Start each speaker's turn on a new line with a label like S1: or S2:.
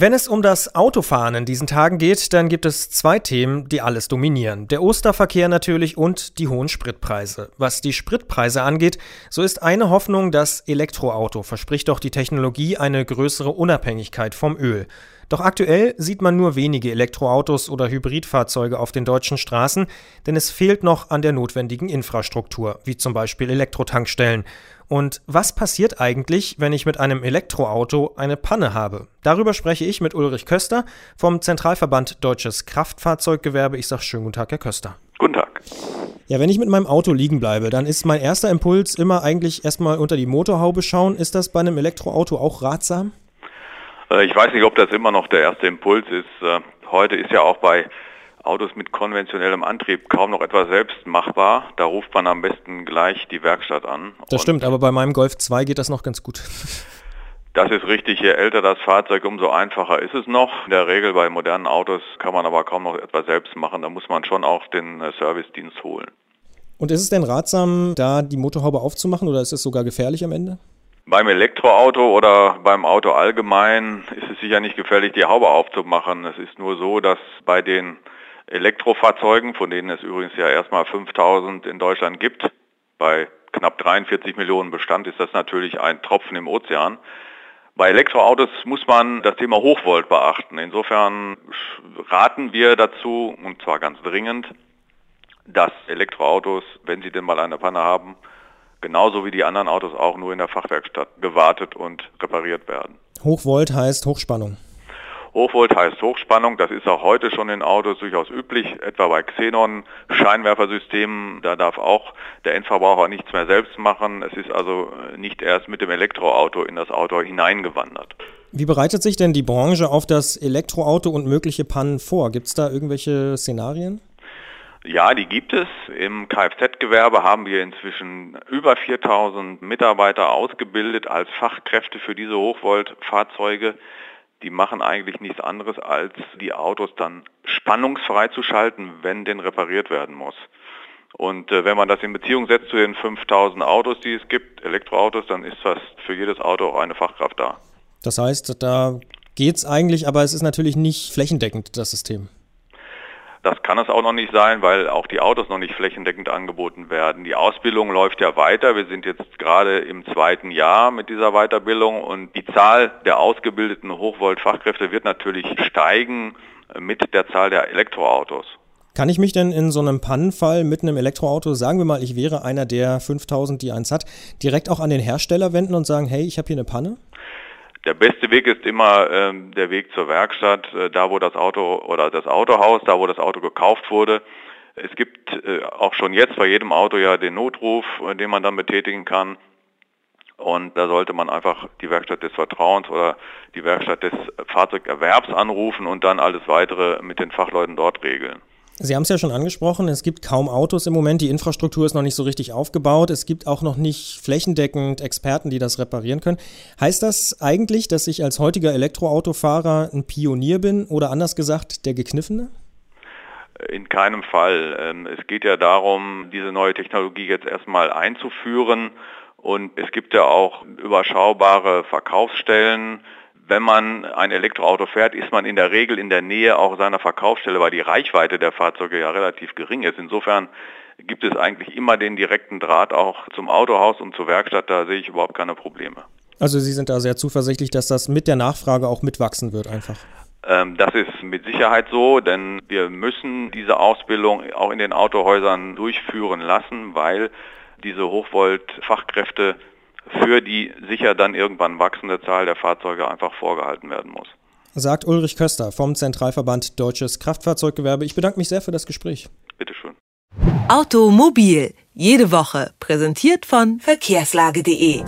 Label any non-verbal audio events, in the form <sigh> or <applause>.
S1: Wenn es um das Autofahren in diesen Tagen geht, dann gibt es zwei Themen, die alles dominieren. Der Osterverkehr natürlich und die hohen Spritpreise. Was die Spritpreise angeht, so ist eine Hoffnung das Elektroauto, verspricht doch die Technologie eine größere Unabhängigkeit vom Öl. Doch aktuell sieht man nur wenige Elektroautos oder Hybridfahrzeuge auf den deutschen Straßen, denn es fehlt noch an der notwendigen Infrastruktur, wie zum Beispiel Elektrotankstellen. Und was passiert eigentlich, wenn ich mit einem Elektroauto eine Panne habe? Darüber spreche ich mit Ulrich Köster vom Zentralverband Deutsches Kraftfahrzeuggewerbe. Ich sage schönen guten Tag, Herr Köster.
S2: Guten Tag.
S1: Ja, wenn ich mit meinem Auto liegen bleibe, dann ist mein erster Impuls immer eigentlich erstmal unter die Motorhaube schauen. Ist das bei einem Elektroauto auch ratsam?
S2: Äh, ich weiß nicht, ob das immer noch der erste Impuls ist. Äh, heute ist ja auch bei Autos mit konventionellem Antrieb kaum noch etwas selbst machbar. Da ruft man am besten gleich die Werkstatt an.
S1: Das stimmt, aber bei meinem Golf 2 geht das noch ganz gut. <laughs>
S2: Das ist richtig. Je älter das Fahrzeug, umso einfacher ist es noch. In der Regel bei modernen Autos kann man aber kaum noch etwas selbst machen. Da muss man schon auch den äh, Servicedienst holen.
S1: Und ist es denn ratsam, da die Motorhaube aufzumachen oder ist es sogar gefährlich am Ende?
S2: Beim Elektroauto oder beim Auto allgemein ist es sicher nicht gefährlich, die Haube aufzumachen. Es ist nur so, dass bei den Elektrofahrzeugen, von denen es übrigens ja erstmal 5000 in Deutschland gibt. Bei knapp 43 Millionen Bestand ist das natürlich ein Tropfen im Ozean. Bei Elektroautos muss man das Thema Hochvolt beachten. Insofern raten wir dazu, und zwar ganz dringend, dass Elektroautos, wenn sie denn mal eine Panne haben, genauso wie die anderen Autos auch nur in der Fachwerkstatt gewartet und repariert werden.
S1: Hochvolt heißt Hochspannung.
S2: Hochvolt heißt Hochspannung, das ist auch heute schon in Autos durchaus üblich, etwa bei Xenon Scheinwerfersystemen, da darf auch der Endverbraucher nichts mehr selbst machen. Es ist also nicht erst mit dem Elektroauto in das Auto hineingewandert.
S1: Wie bereitet sich denn die Branche auf das Elektroauto und mögliche Pannen vor? Gibt es da irgendwelche Szenarien?
S2: Ja, die gibt es. Im Kfz-Gewerbe haben wir inzwischen über 4000 Mitarbeiter ausgebildet als Fachkräfte für diese Hochvolt-Fahrzeuge die machen eigentlich nichts anderes, als die Autos dann spannungsfrei zu schalten, wenn denn repariert werden muss. Und äh, wenn man das in Beziehung setzt zu den 5000 Autos, die es gibt, Elektroautos, dann ist fast für jedes Auto auch eine Fachkraft da.
S1: Das heißt, da geht es eigentlich, aber es ist natürlich nicht flächendeckend, das System.
S2: Das kann es auch noch nicht sein, weil auch die Autos noch nicht flächendeckend angeboten werden. Die Ausbildung läuft ja weiter. Wir sind jetzt gerade im zweiten Jahr mit dieser Weiterbildung und die Zahl der ausgebildeten Hochvolt-Fachkräfte wird natürlich steigen mit der Zahl der Elektroautos.
S1: Kann ich mich denn in so einem Pannenfall mit einem Elektroauto, sagen wir mal, ich wäre einer der 5000, die eins hat, direkt auch an den Hersteller wenden und sagen, hey, ich habe hier eine Panne?
S2: Der beste Weg ist immer ähm, der Weg zur Werkstatt, äh, da wo das Auto oder das Autohaus, da wo das Auto gekauft wurde. Es gibt äh, auch schon jetzt bei jedem Auto ja den Notruf, äh, den man dann betätigen kann. Und da sollte man einfach die Werkstatt des Vertrauens oder die Werkstatt des Fahrzeugerwerbs anrufen und dann alles weitere mit den Fachleuten dort regeln.
S1: Sie haben es ja schon angesprochen, es gibt kaum Autos im Moment, die Infrastruktur ist noch nicht so richtig aufgebaut, es gibt auch noch nicht flächendeckend Experten, die das reparieren können. Heißt das eigentlich, dass ich als heutiger Elektroautofahrer ein Pionier bin oder anders gesagt der Gekniffene?
S2: In keinem Fall. Ähm, es geht ja darum, diese neue Technologie jetzt erstmal einzuführen und es gibt ja auch überschaubare Verkaufsstellen, wenn man ein Elektroauto fährt, ist man in der Regel in der Nähe auch seiner Verkaufsstelle, weil die Reichweite der Fahrzeuge ja relativ gering ist. Insofern gibt es eigentlich immer den direkten Draht auch zum Autohaus und zur Werkstatt. Da sehe ich überhaupt keine Probleme.
S1: Also Sie sind da sehr zuversichtlich, dass das mit der Nachfrage auch mitwachsen wird einfach.
S2: Ähm, das ist mit Sicherheit so, denn wir müssen diese Ausbildung auch in den Autohäusern durchführen lassen, weil diese Hochvolt-Fachkräfte für die sicher dann irgendwann wachsende Zahl der Fahrzeuge einfach vorgehalten werden muss.
S1: Sagt Ulrich Köster vom Zentralverband Deutsches Kraftfahrzeuggewerbe. Ich bedanke mich sehr für das Gespräch.
S2: Bitteschön.
S3: Automobil, jede Woche, präsentiert von verkehrslage.de.